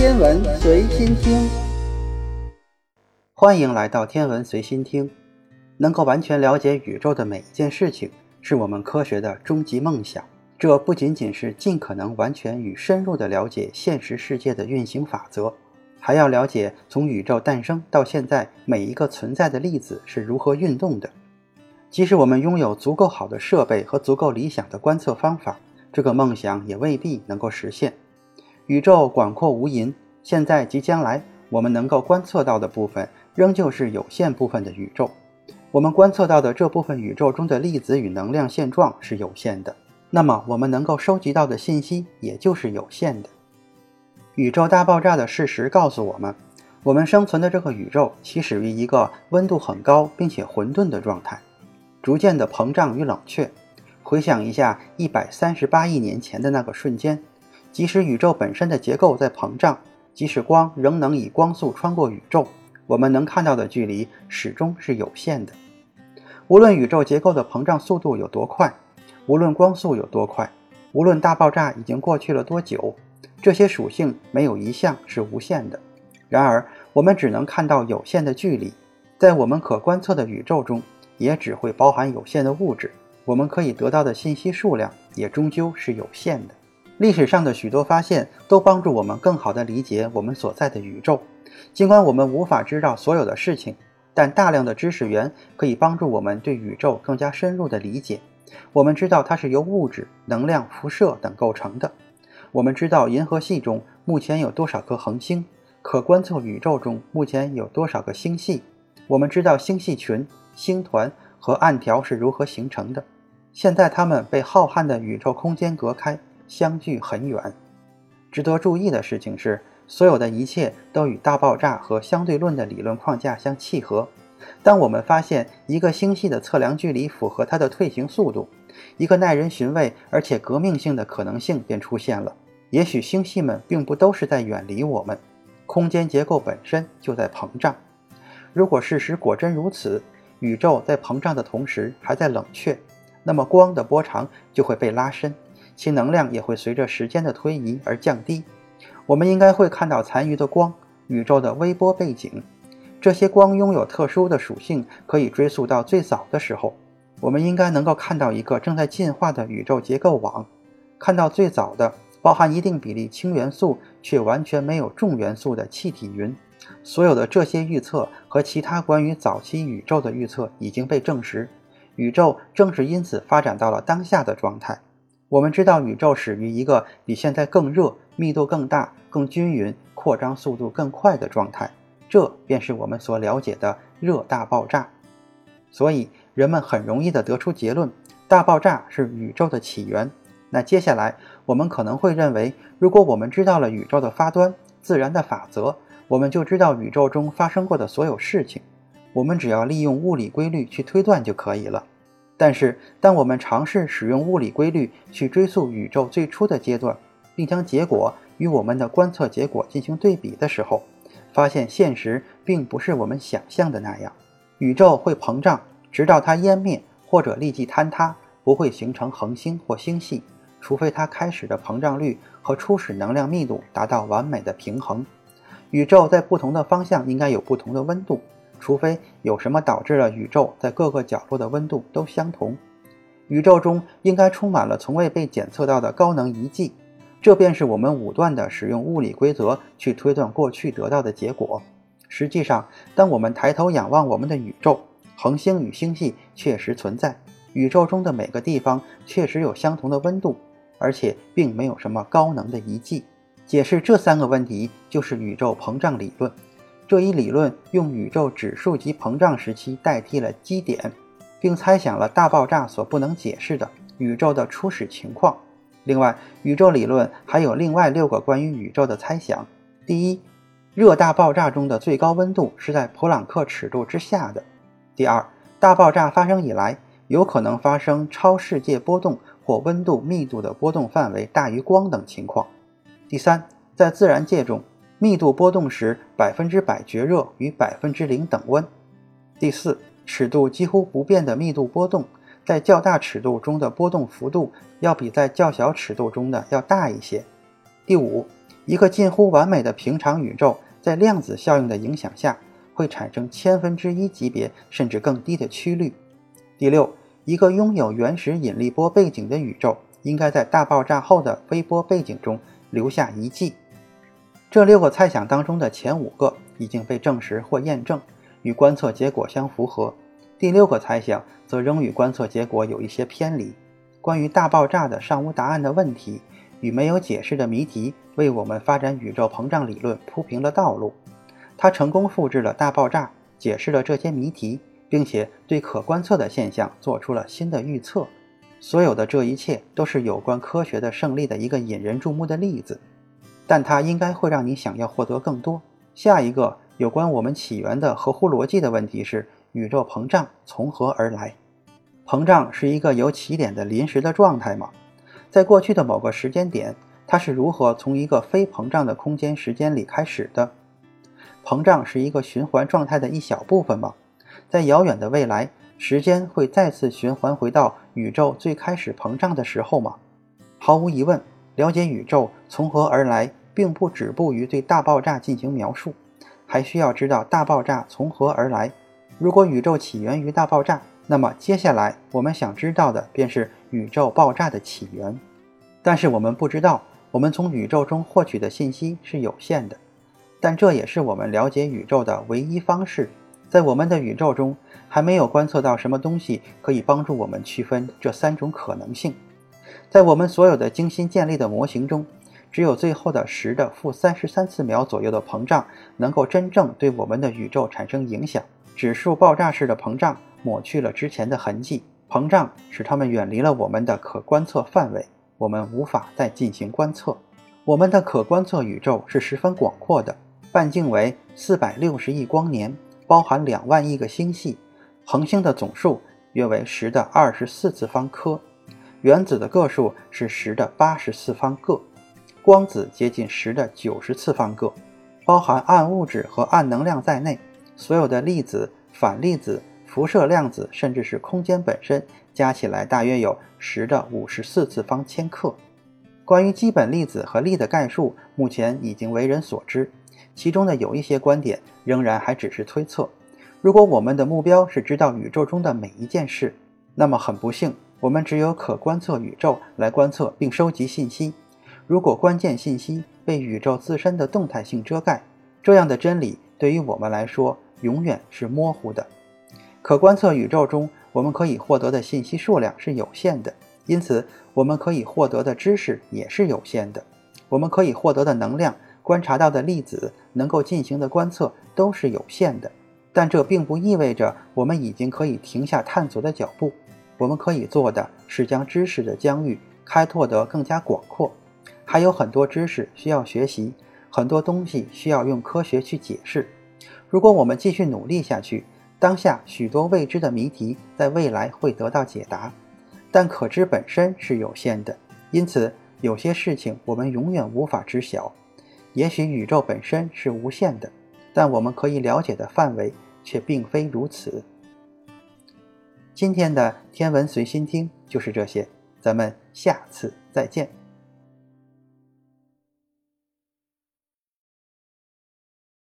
天文随心听，欢迎来到天文随心听。能够完全了解宇宙的每一件事情，是我们科学的终极梦想。这不仅仅是尽可能完全与深入地了解现实世界的运行法则，还要了解从宇宙诞生到现在每一个存在的粒子是如何运动的。即使我们拥有足够好的设备和足够理想的观测方法，这个梦想也未必能够实现。宇宙广阔无垠，现在及将来，我们能够观测到的部分仍旧是有限部分的宇宙。我们观测到的这部分宇宙中的粒子与能量现状是有限的，那么我们能够收集到的信息也就是有限的。宇宙大爆炸的事实告诉我们，我们生存的这个宇宙起始于一个温度很高并且混沌的状态，逐渐的膨胀与冷却。回想一下一百三十八亿年前的那个瞬间。即使宇宙本身的结构在膨胀，即使光仍能以光速穿过宇宙，我们能看到的距离始终是有限的。无论宇宙结构的膨胀速度有多快，无论光速有多快，无论大爆炸已经过去了多久，这些属性没有一项是无限的。然而，我们只能看到有限的距离，在我们可观测的宇宙中，也只会包含有限的物质。我们可以得到的信息数量也终究是有限的。历史上的许多发现都帮助我们更好地理解我们所在的宇宙。尽管我们无法知道所有的事情，但大量的知识源可以帮助我们对宇宙更加深入的理解。我们知道它是由物质、能量、辐射等构成的。我们知道银河系中目前有多少颗恒星，可观测宇宙中目前有多少个星系。我们知道星系群、星团和暗条是如何形成的。现在它们被浩瀚的宇宙空间隔开。相距很远。值得注意的事情是，所有的一切都与大爆炸和相对论的理论框架相契合。当我们发现一个星系的测量距离符合它的退行速度，一个耐人寻味而且革命性的可能性便出现了。也许星系们并不都是在远离我们，空间结构本身就在膨胀。如果事实果真如此，宇宙在膨胀的同时还在冷却，那么光的波长就会被拉伸。其能量也会随着时间的推移而降低。我们应该会看到残余的光，宇宙的微波背景。这些光拥有特殊的属性，可以追溯到最早的时候。我们应该能够看到一个正在进化的宇宙结构网，看到最早的包含一定比例氢元素却完全没有重元素的气体云。所有的这些预测和其他关于早期宇宙的预测已经被证实。宇宙正是因此发展到了当下的状态。我们知道宇宙始于一个比现在更热、密度更大、更均匀、扩张速度更快的状态，这便是我们所了解的热大爆炸。所以人们很容易地得出结论：大爆炸是宇宙的起源。那接下来我们可能会认为，如果我们知道了宇宙的发端、自然的法则，我们就知道宇宙中发生过的所有事情。我们只要利用物理规律去推断就可以了。但是，当我们尝试使用物理规律去追溯宇宙最初的阶段，并将结果与我们的观测结果进行对比的时候，发现现实并不是我们想象的那样。宇宙会膨胀，直到它湮灭或者立即坍塌，不会形成恒星或星系，除非它开始的膨胀率和初始能量密度达到完美的平衡。宇宙在不同的方向应该有不同的温度。除非有什么导致了宇宙在各个角落的温度都相同，宇宙中应该充满了从未被检测到的高能遗迹，这便是我们武断地使用物理规则去推断过去得到的结果。实际上，当我们抬头仰望我们的宇宙，恒星与星系确实存在，宇宙中的每个地方确实有相同的温度，而且并没有什么高能的遗迹。解释这三个问题就是宇宙膨胀理论。这一理论用宇宙指数级膨胀时期代替了基点，并猜想了大爆炸所不能解释的宇宙的初始情况。另外，宇宙理论还有另外六个关于宇宙的猜想：第一，热大爆炸中的最高温度是在普朗克尺度之下的；第二，大爆炸发生以来，有可能发生超世界波动或温度密度的波动范围大于光等情况；第三，在自然界中。密度波动时，百分之百绝热与百分之零等温。第四，尺度几乎不变的密度波动，在较大尺度中的波动幅度要比在较小尺度中的要大一些。第五，一个近乎完美的平常宇宙，在量子效应的影响下，会产生千分之一级别甚至更低的曲率。第六，一个拥有原始引力波背景的宇宙，应该在大爆炸后的微波背景中留下遗迹。这六个猜想当中的前五个已经被证实或验证，与观测结果相符合。第六个猜想则仍与观测结果有一些偏离。关于大爆炸的尚无答案的问题。与没有解释的谜题为我们发展宇宙膨胀理论铺平了道路。它成功复制了大爆炸，解释了这些谜题，并且对可观测的现象做出了新的预测。所有的这一切都是有关科学的胜利的一个引人注目的例子，但它应该会让你想要获得更多。下一个有关我们起源的合乎逻辑的问题是：宇宙膨胀从何而来？膨胀是一个有起点的临时的状态吗？在过去的某个时间点，它是如何从一个非膨胀的空间时间里开始的？膨胀是一个循环状态的一小部分吗？在遥远的未来，时间会再次循环回到宇宙最开始膨胀的时候吗？毫无疑问，了解宇宙从何而来，并不止步于对大爆炸进行描述，还需要知道大爆炸从何而来。如果宇宙起源于大爆炸，那么接下来我们想知道的便是宇宙爆炸的起源，但是我们不知道，我们从宇宙中获取的信息是有限的，但这也是我们了解宇宙的唯一方式。在我们的宇宙中，还没有观测到什么东西可以帮助我们区分这三种可能性。在我们所有的精心建立的模型中，只有最后的十的负三十三次秒左右的膨胀能够真正对我们的宇宙产生影响。指数爆炸式的膨胀。抹去了之前的痕迹，膨胀使它们远离了我们的可观测范围，我们无法再进行观测。我们的可观测宇宙是十分广阔的，半径为四百六十亿光年，包含两万亿个星系，恒星的总数约为十的二十四次方颗，原子的个数是十的八十次方个，光子接近十的九十次方个，包含暗物质和暗能量在内，所有的粒子、反粒子。辐射量子甚至是空间本身，加起来大约有十的五十四次方千克。关于基本粒子和力的概述，目前已经为人所知，其中的有一些观点仍然还只是推测。如果我们的目标是知道宇宙中的每一件事，那么很不幸，我们只有可观测宇宙来观测并收集信息。如果关键信息被宇宙自身的动态性遮盖，这样的真理对于我们来说永远是模糊的。可观测宇宙中，我们可以获得的信息数量是有限的，因此我们可以获得的知识也是有限的。我们可以获得的能量、观察到的粒子、能够进行的观测都是有限的。但这并不意味着我们已经可以停下探索的脚步。我们可以做的是将知识的疆域开拓得更加广阔。还有很多知识需要学习，很多东西需要用科学去解释。如果我们继续努力下去，当下许多未知的谜题在未来会得到解答，但可知本身是有限的，因此有些事情我们永远无法知晓。也许宇宙本身是无限的，但我们可以了解的范围却并非如此。今天的天文随心听就是这些，咱们下次再见。